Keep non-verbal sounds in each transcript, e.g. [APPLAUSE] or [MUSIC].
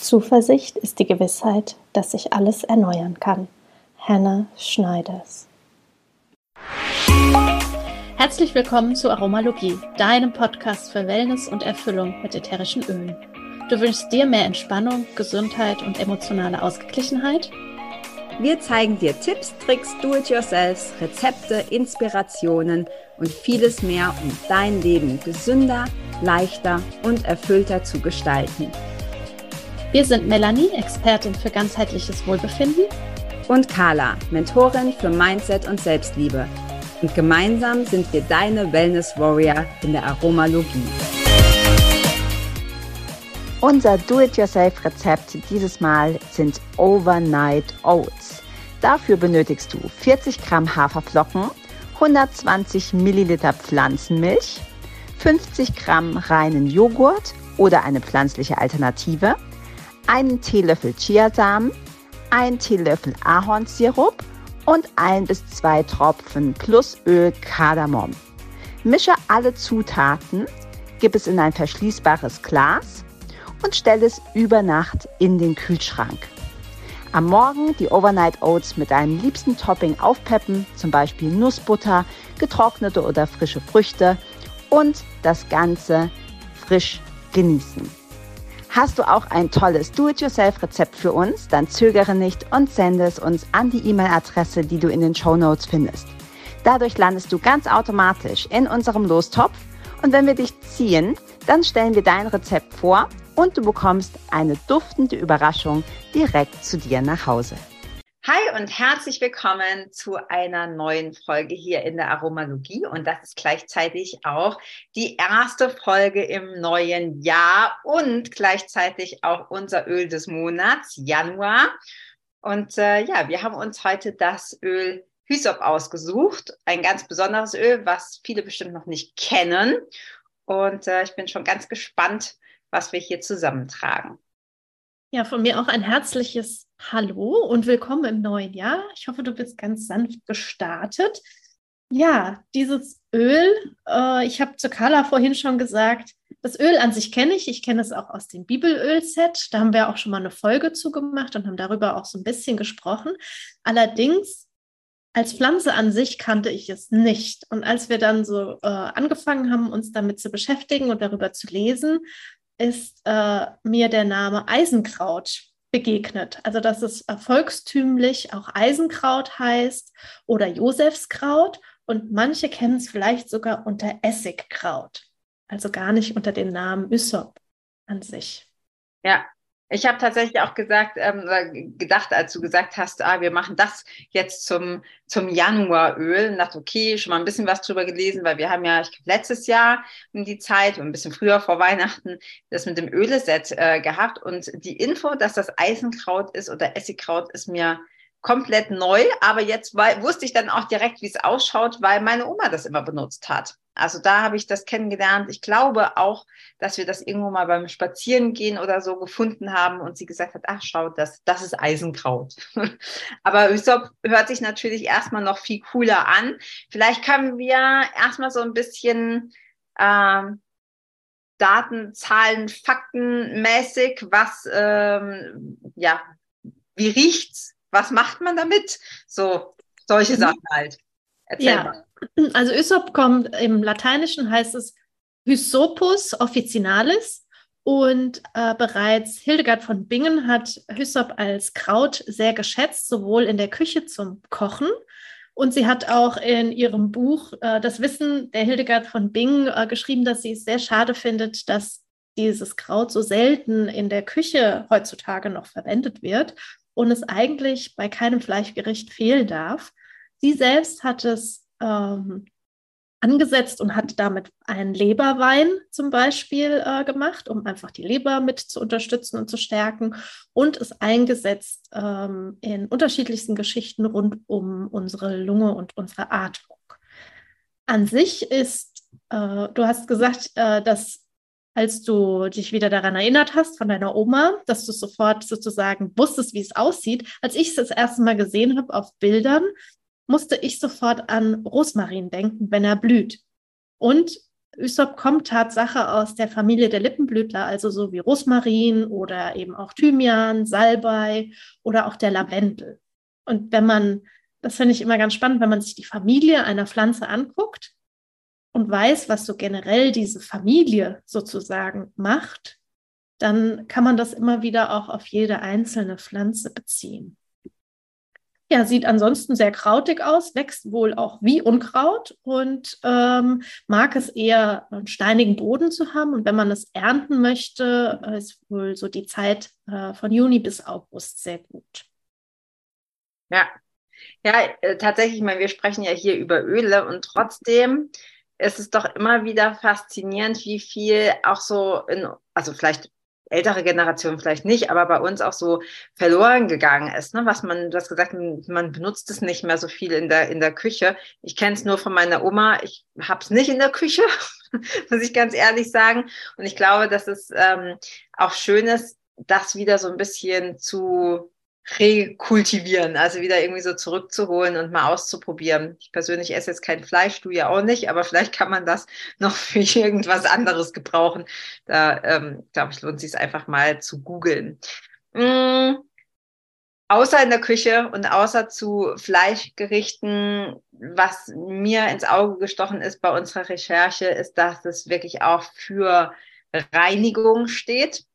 Zuversicht ist die Gewissheit, dass sich alles erneuern kann. Hannah Schneiders. Herzlich willkommen zu Aromalogie, deinem Podcast für Wellness und Erfüllung mit ätherischen Ölen. Du wünschst dir mehr Entspannung, Gesundheit und emotionale Ausgeglichenheit? Wir zeigen dir Tipps, Tricks, Do-it-yourselfs, Rezepte, Inspirationen und vieles mehr, um dein Leben gesünder, leichter und erfüllter zu gestalten. Wir sind Melanie, Expertin für ganzheitliches Wohlbefinden. Und Carla, Mentorin für Mindset und Selbstliebe. Und gemeinsam sind wir deine Wellness Warrior in der Aromalogie. Unser Do-it-yourself-Rezept dieses Mal sind Overnight Oats. Dafür benötigst du 40 Gramm Haferflocken, 120 Milliliter Pflanzenmilch, 50 Gramm reinen Joghurt oder eine pflanzliche Alternative, einen Teelöffel Chiasamen, einen Teelöffel Ahornsirup und ein bis zwei Tropfen plus Öl Kardamom. Mische alle Zutaten, gib es in ein verschließbares Glas und stelle es über Nacht in den Kühlschrank. Am Morgen die Overnight Oats mit deinem liebsten Topping aufpeppen, zum Beispiel Nussbutter, getrocknete oder frische Früchte und das Ganze frisch genießen. Hast du auch ein tolles Do-it-yourself-Rezept für uns? Dann zögere nicht und sende es uns an die E-Mail-Adresse, die du in den Show Notes findest. Dadurch landest du ganz automatisch in unserem Lostopf und wenn wir dich ziehen, dann stellen wir dein Rezept vor und du bekommst eine duftende Überraschung direkt zu dir nach Hause. Hi und herzlich willkommen zu einer neuen Folge hier in der Aromalogie. Und das ist gleichzeitig auch die erste Folge im neuen Jahr und gleichzeitig auch unser Öl des Monats, Januar. Und äh, ja, wir haben uns heute das Öl Hysop ausgesucht. Ein ganz besonderes Öl, was viele bestimmt noch nicht kennen. Und äh, ich bin schon ganz gespannt, was wir hier zusammentragen. Ja, von mir auch ein herzliches Hallo und willkommen im neuen Jahr. Ich hoffe, du bist ganz sanft gestartet. Ja, dieses Öl, äh, ich habe zu Carla vorhin schon gesagt, das Öl an sich kenne ich. Ich kenne es auch aus dem Bibelöl-Set. Da haben wir auch schon mal eine Folge zugemacht und haben darüber auch so ein bisschen gesprochen. Allerdings als Pflanze an sich kannte ich es nicht. Und als wir dann so äh, angefangen haben, uns damit zu beschäftigen und darüber zu lesen, ist äh, mir der Name Eisenkraut begegnet. Also dass es volkstümlich auch Eisenkraut heißt oder Josefskraut und manche kennen es vielleicht sogar unter Essigkraut. Also gar nicht unter dem Namen Ysop an sich. Ja, ich habe tatsächlich auch gesagt, ähm, gedacht, als du gesagt hast, ah, wir machen das jetzt zum, zum Januaröl. Und dachte, okay, schon mal ein bisschen was drüber gelesen, weil wir haben ja ich, letztes Jahr um die Zeit, ein bisschen früher vor Weihnachten, das mit dem Öleset äh, gehabt. Und die Info, dass das Eisenkraut ist oder Essigkraut, ist mir komplett neu, aber jetzt weil, wusste ich dann auch direkt, wie es ausschaut, weil meine Oma das immer benutzt hat. Also da habe ich das kennengelernt. Ich glaube auch, dass wir das irgendwo mal beim Spazierengehen oder so gefunden haben und sie gesagt hat, ach schau, das, das ist Eisenkraut. [LAUGHS] aber Hysop hört sich natürlich erstmal noch viel cooler an. Vielleicht können wir erstmal so ein bisschen ähm, Daten, Zahlen, Fakten mäßig, was, ähm, ja, wie riecht's? Was macht man damit? So, solche mhm. Sachen halt. Erzähl ja. mal. [CLEARS THROAT] Also Ysop kommt im Lateinischen heißt es Hysopus officinalis und äh, bereits Hildegard von Bingen hat Hysop als Kraut sehr geschätzt, sowohl in der Küche zum Kochen und sie hat auch in ihrem Buch äh, Das Wissen der Hildegard von Bingen äh, geschrieben, dass sie es sehr schade findet, dass dieses Kraut so selten in der Küche heutzutage noch verwendet wird und es eigentlich bei keinem Fleischgericht fehlen darf. Sie selbst hat es ähm, angesetzt und hat damit einen Leberwein zum Beispiel äh, gemacht, um einfach die Leber mit zu unterstützen und zu stärken und es eingesetzt ähm, in unterschiedlichsten Geschichten rund um unsere Lunge und unsere Atmung. An sich ist, äh, du hast gesagt, äh, dass als du dich wieder daran erinnert hast von deiner Oma, dass du sofort sozusagen wusstest, wie es aussieht. Als ich es das erste Mal gesehen habe auf Bildern, musste ich sofort an Rosmarin denken, wenn er blüht. Und Ysop kommt Tatsache aus der Familie der Lippenblütler, also so wie Rosmarin oder eben auch Thymian, Salbei oder auch der Lavendel. Und wenn man, das finde ich immer ganz spannend, wenn man sich die Familie einer Pflanze anguckt und weiß, was so generell diese Familie sozusagen macht, dann kann man das immer wieder auch auf jede einzelne Pflanze beziehen. Ja, sieht ansonsten sehr krautig aus, wächst wohl auch wie Unkraut und ähm, mag es eher einen steinigen Boden zu haben. Und wenn man es ernten möchte, ist wohl so die Zeit äh, von Juni bis August sehr gut. Ja, ja, äh, tatsächlich, ich meine, wir sprechen ja hier über Öle und trotzdem ist es doch immer wieder faszinierend, wie viel auch so in, also vielleicht ältere Generation vielleicht nicht, aber bei uns auch so verloren gegangen ist. Ne? Was man, du hast gesagt, man benutzt es nicht mehr so viel in der, in der Küche. Ich kenne es nur von meiner Oma. Ich habe es nicht in der Küche, [LAUGHS] muss ich ganz ehrlich sagen. Und ich glaube, dass es ähm, auch schön ist, das wieder so ein bisschen zu rekultivieren, also wieder irgendwie so zurückzuholen und mal auszuprobieren. Ich persönlich esse jetzt kein Fleisch, du ja auch nicht, aber vielleicht kann man das [LAUGHS] noch für irgendwas anderes gebrauchen. Da ähm, glaube ich, lohnt sich es einfach mal zu googeln. Mhm. Außer in der Küche und außer zu Fleischgerichten, was mir ins Auge gestochen ist bei unserer Recherche, ist, dass es wirklich auch für Reinigung steht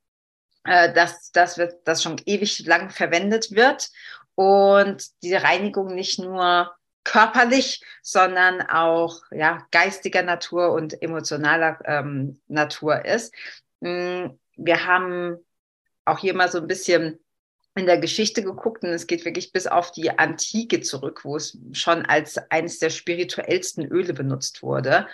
äh, dass, dass wird, das schon ewig lang verwendet wird und diese Reinigung nicht nur körperlich, sondern auch ja, geistiger Natur und emotionaler ähm, Natur ist. Mm, wir haben auch hier mal so ein bisschen in der Geschichte geguckt und es geht wirklich bis auf die Antike zurück, wo es schon als eines der spirituellsten Öle benutzt wurde.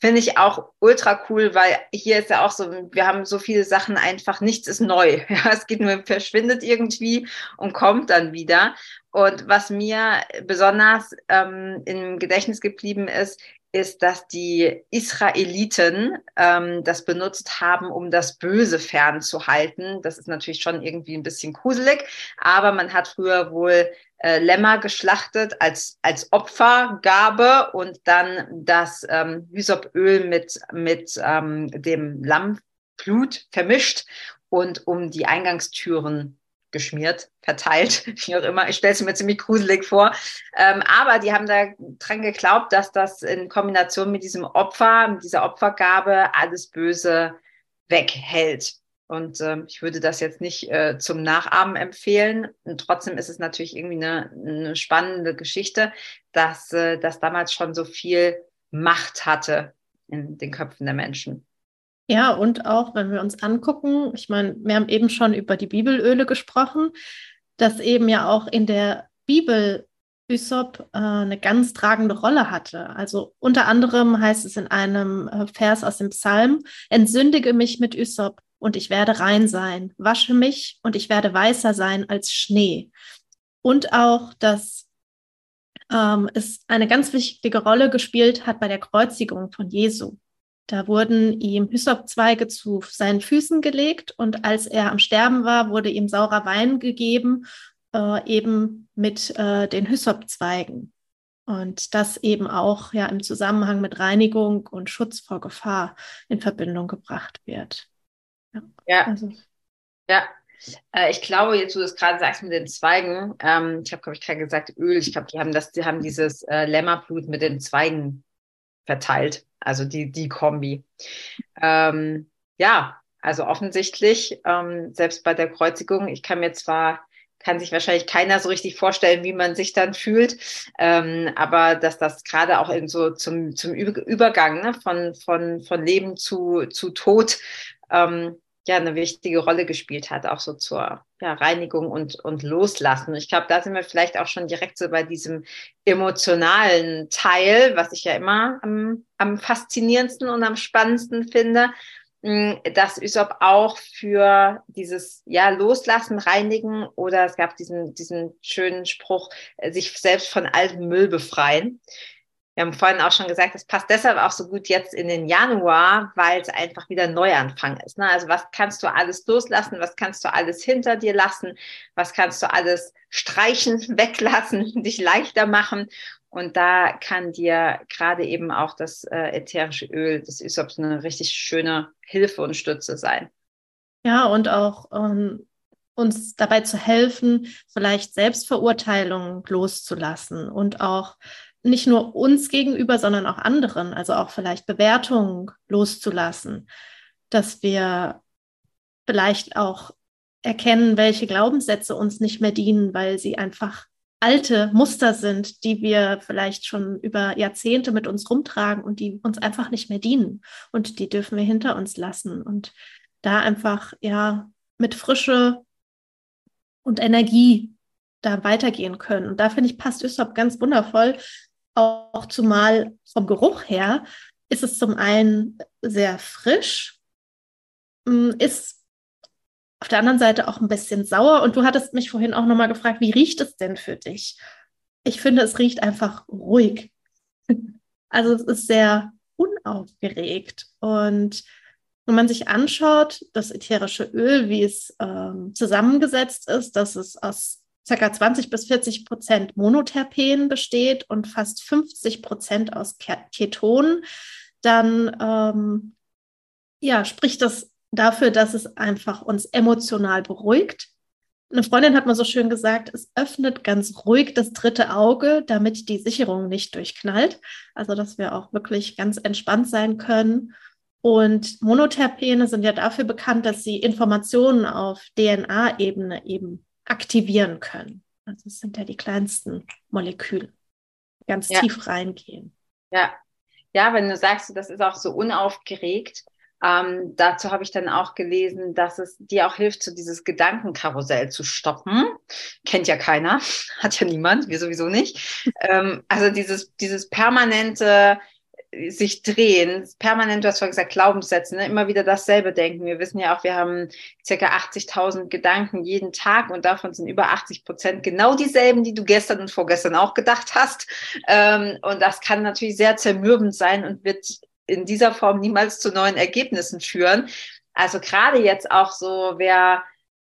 Finde ich auch ultra cool, weil hier ist ja auch so, wir haben so viele Sachen einfach, nichts ist neu. [LAUGHS] Ja, es geht nur, verschwindet irgendwie und kommt dann wieder. Und was mir besonders ähm, im Gedächtnis geblieben ist, ist, dass die Israeliten ähm, das benutzt haben, um das Böse fernzuhalten. Das ist natürlich schon irgendwie ein bisschen gruselig, aber man hat früher wohl äh, Lämmer geschlachtet als, als Opfergabe und dann das ähm, Hysopöl mit, mit ähm, dem Lammblut vermischt und um die Eingangstüren geschmiert, verteilt, [LAUGHS] wie auch immer. Ich stelle es mir ziemlich gruselig vor. Ähm, aber die haben da dran geglaubt, dass das in Kombination mit diesem Opfer, mit dieser Opfergabe alles Böse weghält. Und ähm, ich würde das jetzt nicht äh, zum Nachahmen empfehlen. Und trotzdem ist es natürlich irgendwie eine, eine spannende Geschichte, dass äh, das damals schon so viel Macht hatte in den Köpfen der Menschen. Ja, und auch wenn wir uns angucken, ich meine, wir haben eben schon über die Bibelöle gesprochen, dass eben ja auch in der Bibel Ysop äh, eine ganz tragende Rolle hatte. Also unter anderem heißt es in einem äh, Vers aus dem Psalm, entsündige mich mit Ysop und ich werde rein sein. Wasche mich und ich werde weißer sein als Schnee. Und auch, dass ähm, es eine ganz wichtige Rolle gespielt hat bei der Kreuzigung von Jesu. Da wurden ihm Hyssopzweige zu seinen Füßen gelegt und als er am Sterben war, wurde ihm saurer Wein gegeben, äh, eben mit äh, den Hyssopzweigen. Und das eben auch ja im Zusammenhang mit Reinigung und Schutz vor Gefahr in Verbindung gebracht wird. Ja. Ja. Also. ja. Äh, ich glaube, jetzt du das gerade sagst mit den Zweigen, ähm, ich habe, glaube ich, gerade gesagt Öl. Ich glaube, die haben das, die haben dieses äh, Lämmerblut mit den Zweigen verteilt. Also die, die Kombi. Ähm, ja, also offensichtlich, ähm, selbst bei der Kreuzigung, ich kann mir zwar kann sich wahrscheinlich keiner so richtig vorstellen, wie man sich dann fühlt. Ähm, aber dass das gerade auch in so zum, zum Übergang ne, von, von, von Leben zu, zu Tod ähm, ja eine wichtige Rolle gespielt hat, auch so zur ja, Reinigung und, und Loslassen. Ich glaube, da sind wir vielleicht auch schon direkt so bei diesem emotionalen Teil, was ich ja immer am, am faszinierendsten und am spannendsten finde, hm, dass Ysop auch für dieses ja Loslassen, Reinigen oder es gab diesen diesen schönen Spruch, äh, sich selbst von altem Müll befreien. Wir haben vorhin auch schon gesagt, das passt deshalb auch so gut jetzt in den Januar, weil es einfach wieder Neuanfang ist. Ne? Also was kannst du alles loslassen? Was kannst du alles hinter dir lassen? Was kannst du alles streichen, [LAUGHS] weglassen, [LAUGHS] dich leichter machen? Und da kann dir gerade eben auch das äh, ätherische Öl des Ysops eine richtig schöne Hilfe und Stütze sein. Ja, und auch ähm, uns dabei zu helfen, vielleicht Selbstverurteilungen loszulassen und auch nicht nur uns gegenüber, sondern auch anderen, also auch vielleicht Bewertungen loszulassen, dass wir vielleicht auch erkennen, welche Glaubenssätze uns nicht mehr dienen, weil sie einfach alte Muster sind, die wir vielleicht schon über Jahrzehnte mit uns rumtragen und die uns einfach nicht mehr dienen. Und die dürfen wir hinter uns lassen und da einfach ja mit Frische und Energie da weitergehen können. Und da finde ich, passt Ysop ganz wundervoll, auch zumal vom Geruch her ist es zum einen sehr frisch, mm, ist auf der anderen Seite auch ein bisschen sauer. Und du hattest mich vorhin auch nochmal gefragt, wie riecht es denn für dich? Ich finde, es riecht einfach ruhig. [LAUGHS] Also es ist sehr unaufgeregt. Und wenn man sich anschaut, das ätherische Öl, wie es ähm, zusammengesetzt ist, dass es aus ca. 20 bis 40 Prozent Monoterpen besteht und fast 50 Prozent aus Ketonen, dann ähm, ja, spricht das dafür, dass es einfach uns emotional beruhigt. Eine Freundin hat mal so schön gesagt, es öffnet ganz ruhig das dritte Auge, damit die Sicherung nicht durchknallt. Also, dass wir auch wirklich ganz entspannt sein können. Und Monoterpene sind ja dafür bekannt, dass sie Informationen auf DNA-Ebene eben aktivieren können. Also es sind ja die kleinsten Moleküle, ganz ja. tief reingehen. Ja. Ja, wenn du sagst, das ist auch so unaufgeregt, ähm, dazu habe ich dann auch gelesen, dass es dir auch hilft, so dieses Gedankenkarussell zu stoppen. Kennt ja keiner, [LAUGHS] hat ja niemand, wir sowieso nicht. Ähm, also dieses, dieses permanente sich drehen, permanent, du hast vorhin gesagt, Glaubenssätze, ne? immer wieder dasselbe denken. Wir wissen ja auch, wir haben circa 80.000 Gedanken jeden Tag und davon sind über 80 Prozent genau dieselben, die du gestern und vorgestern auch gedacht hast. Ähm, und das kann natürlich sehr zermürbend sein und wird in dieser Form niemals zu neuen Ergebnissen führen. Also gerade jetzt auch so, wer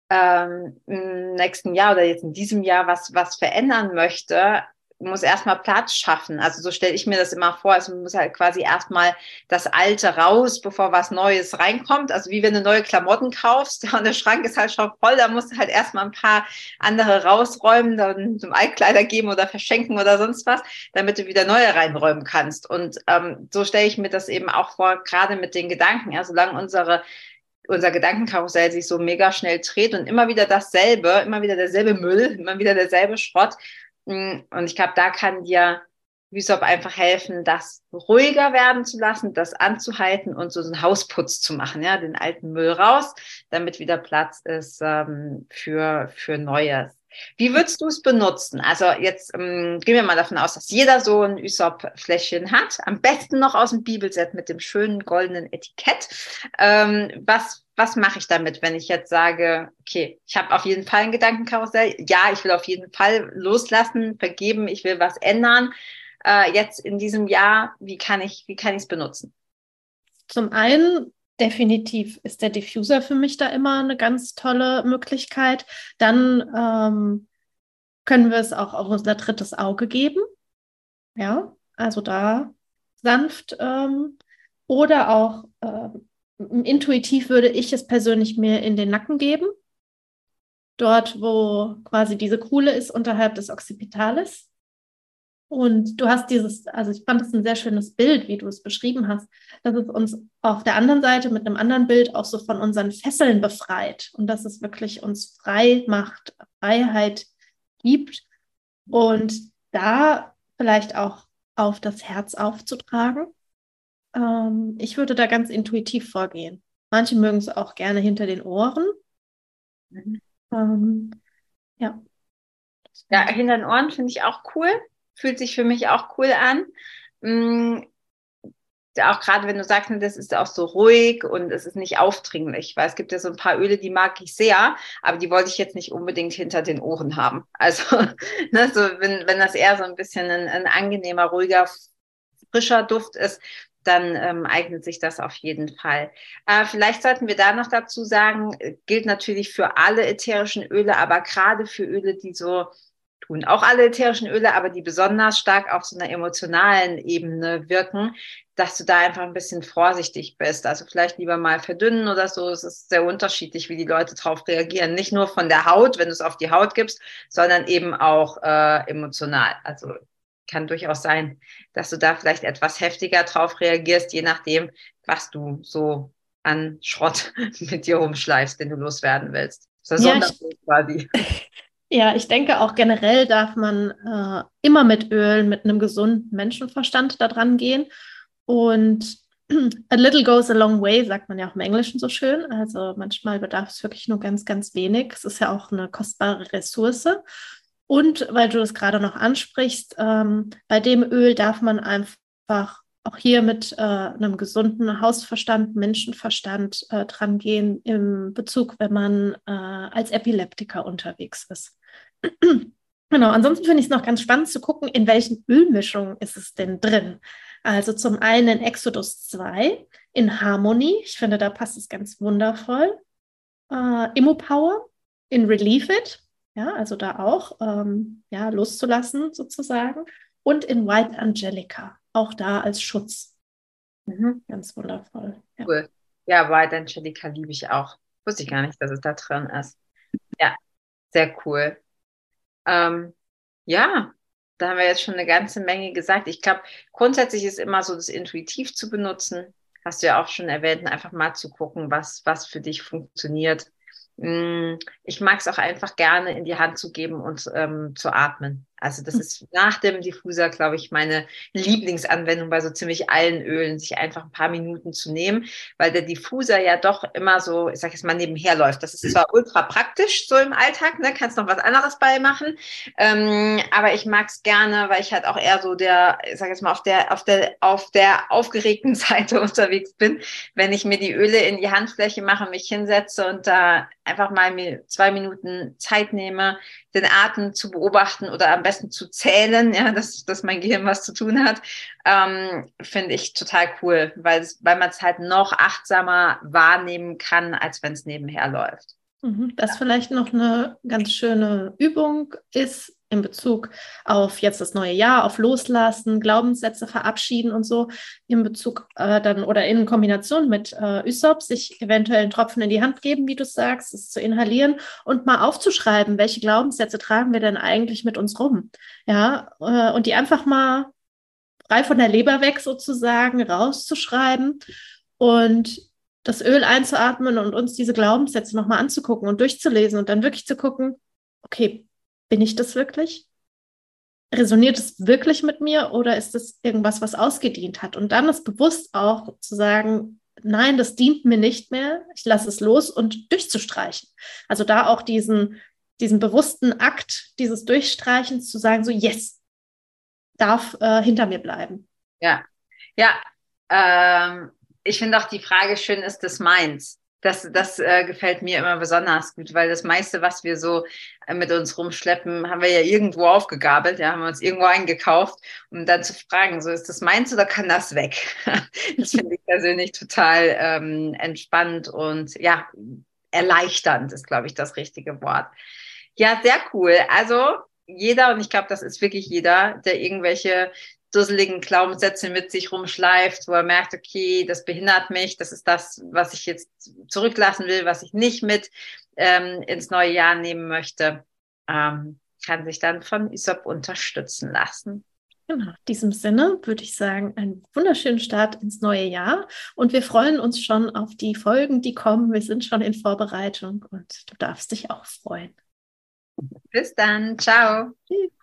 ähm, im nächsten Jahr oder jetzt in diesem Jahr was, was verändern möchte, muss erstmal Platz schaffen. Also so stelle ich mir das immer vor. Also man muss halt quasi erstmal das Alte raus, bevor was Neues reinkommt. Also wie wenn du neue Klamotten kaufst [LAUGHS] und der Schrank ist halt schon voll, da musst du halt erstmal ein paar andere rausräumen, dann zum Altkleider geben oder verschenken oder sonst was, damit du wieder neue reinräumen kannst. Und ähm, so stelle ich mir das eben auch vor, gerade mit den Gedanken. Ja, solange unsere unser Gedankenkarussell sich so mega schnell dreht und immer wieder dasselbe, immer wieder derselbe Müll, immer wieder derselbe Schrott, und ich glaube, da kann dir Wüsop einfach helfen, das ruhiger werden zu lassen, das anzuhalten und so einen Hausputz zu machen, ja, den alten Müll raus, damit wieder Platz ist ähm, für, für Neues. Wie würdest du es benutzen? Also jetzt ähm, gehen wir mal davon aus, dass jeder so ein Ysop-Fläschchen hat. Am besten noch aus dem Bibelset mit dem schönen goldenen Etikett. Ähm, was was mache ich damit, wenn ich jetzt sage, okay, ich habe auf jeden Fall ein Gedankenkarussell. Ja, ich will auf jeden Fall loslassen, vergeben, ich will was ändern. Äh, jetzt in diesem Jahr, wie kann ich, wie kann ich es benutzen? Zum einen definitiv ist der Diffuser für mich da immer eine ganz tolle Möglichkeit. Dann ähm, können wir es auch auf unser drittes Auge geben. Ja, also da sanft ähm, oder auch äh, intuitiv würde ich es persönlich mir in den Nacken geben. Dort, wo quasi diese Kuhle ist, unterhalb des Occipitalis. Und du hast dieses, also ich fand es ein sehr schönes Bild, wie du es beschrieben hast, dass es uns auf der anderen Seite mit einem anderen Bild auch so von unseren Fesseln befreit und dass es wirklich uns frei macht, Freiheit gibt und da vielleicht auch auf das Herz aufzutragen ähm, ich würde da ganz intuitiv vorgehen. Manche mögen es auch gerne hinter den Ohren. Mhm. Ähm, ja. Ja, hinter den Ohren finde ich auch cool. Fühlt sich für mich auch cool an. Mhm. Auch gerade wenn du sagst, das ist auch so ruhig und es ist nicht aufdringlich, weil es gibt ja so ein paar Öle, die mag ich sehr, aber die wollte ich jetzt nicht unbedingt hinter den Ohren haben. [LAUGHS] Also, ne, so wenn, wenn das eher so ein bisschen ein, ein angenehmer, ruhiger, frischer Duft ist, dann ähm, eignet sich das auf jeden Fall. Äh, vielleicht sollten wir da noch dazu sagen, äh, gilt natürlich für alle ätherischen Öle, aber gerade für Öle, die so tun. Auch alle ätherischen Öle, aber die besonders stark auf so einer emotionalen Ebene wirken, dass du da einfach ein bisschen vorsichtig bist. Also vielleicht lieber mal verdünnen oder so. Es ist sehr unterschiedlich, wie die Leute darauf reagieren. Nicht nur von der Haut, wenn du es auf die Haut gibst, sondern eben auch äh, emotional. Also kann durchaus sein, dass du da vielleicht etwas heftiger drauf reagierst, je nachdem, was du so an Schrott [LAUGHS] mit dir rumschleifst, den du loswerden willst. Das ist ja, ich, quasi. [LAUGHS] Ja, ich denke auch generell darf man äh, immer mit Öl, mit einem gesunden Menschenverstand da dran gehen. Und [CLEARS THROAT] a little goes a long way, sagt man ja auch im Englischen so schön. Also manchmal bedarf es wirklich nur ganz, ganz wenig. Es ist ja auch eine kostbare Ressource. Und weil du es gerade noch ansprichst, ähm, bei dem Öl darf man einfach auch hier mit äh, einem gesunden Hausverstand, Menschenverstand äh, dran gehen im Bezug, wenn man äh, als Epileptiker unterwegs ist. [CLEARS THROAT] genau, ansonsten finde ich es noch ganz spannend zu gucken, in welchen Ölmischungen ist es denn drin. Also zum einen in Exodus 2, in Harmony, ich finde, da passt es ganz wundervoll. Äh, Immo Power, in Relieve It, ja, also da auch ähm, ja, loszulassen sozusagen. Und in White Angelica, auch da als Schutz. Mhm. Ganz wundervoll. Ja. Cool. Ja, White Angelica liebe ich auch. Wusste ich gar nicht, dass es da drin ist. Ja, sehr cool. Ähm, ja, da haben wir jetzt schon eine ganze Menge gesagt. Ich glaube, grundsätzlich ist immer so, das intuitiv zu benutzen. Hast du ja auch schon erwähnt, einfach mal zu gucken, was, was für dich funktioniert. Mm, ich mag es auch einfach gerne in die Hand zu geben und ähm, zu atmen. Also das ist nach dem Diffuser, glaube ich, meine Lieblingsanwendung bei so ziemlich allen Ölen, sich einfach ein paar Minuten zu nehmen, weil der Diffuser ja doch immer so, ich sage jetzt mal, nebenher läuft. Das ist zwar ultra praktisch so im Alltag, ne, kannst noch was anderes beimachen, ähm, aber ich mag es gerne, weil ich halt auch eher so der, ich sage jetzt mal, auf der, auf der, auf der aufgeregten [LAUGHS] Seite unterwegs bin, wenn ich mir die Öle in die Handfläche mache, mich hinsetze und da einfach mal mir zwei Minuten Zeit nehme, den Atem zu beobachten oder am besten zu zählen, ja, dass, dass mein Gehirn was zu tun hat, ähm, finde ich total cool, weil, weil man es halt noch achtsamer wahrnehmen kann, als wenn es nebenher läuft. Mhm. Das vielleicht noch eine ganz schöne Übung ist, in Bezug auf jetzt das neue Jahr, auf Loslassen, Glaubenssätze verabschieden und so, in Bezug äh, dann oder in Kombination mit äh, Ysop, sich eventuell einen Tropfen in die Hand geben, wie du sagst, es zu inhalieren und mal aufzuschreiben, welche Glaubenssätze tragen wir denn eigentlich mit uns rum. Ja, äh, und die einfach mal frei von der Leber weg sozusagen rauszuschreiben und das Öl einzuatmen und uns diese Glaubenssätze nochmal anzugucken und durchzulesen und dann wirklich zu gucken, okay, bin ich das wirklich? Resoniert es wirklich mit mir oder ist es irgendwas, was ausgedient hat? Und dann ist bewusst auch zu sagen, nein, das dient mir nicht mehr, ich lasse es los und durchzustreichen. Also da auch diesen, diesen bewussten Akt dieses Durchstreichens zu sagen, so yes, darf äh, hinter mir bleiben. Ja, ja. Ähm, ich finde auch die Frage schön, ist das meins? Das, das äh, gefällt mir immer besonders gut, weil das meiste, was wir so äh, mit uns rumschleppen, haben wir ja irgendwo aufgegabelt, ja, haben wir uns irgendwo eingekauft, um dann zu fragen, so ist das meins oder kann das weg? [LAUGHS] das finde ich persönlich total ähm, entspannt und ja, erleichternd ist, glaube ich, das richtige Wort. Ja, sehr cool. Also jeder, und ich glaube, das ist wirklich jeder, der irgendwelche dusseligen Glaubenssätze mit sich rumschleift, wo er merkt, okay, das behindert mich, das ist das, was ich jetzt zurücklassen will, was ich nicht mit ähm, ins neue Jahr nehmen möchte, ähm, kann sich dann von ISOP unterstützen lassen. Genau, in diesem Sinne würde ich sagen, einen wunderschönen Start ins neue Jahr und wir freuen uns schon auf die Folgen, die kommen. Wir sind schon in Vorbereitung und du darfst dich auch freuen. Bis dann, ciao. Tschüss.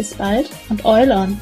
Bis bald und Oil on!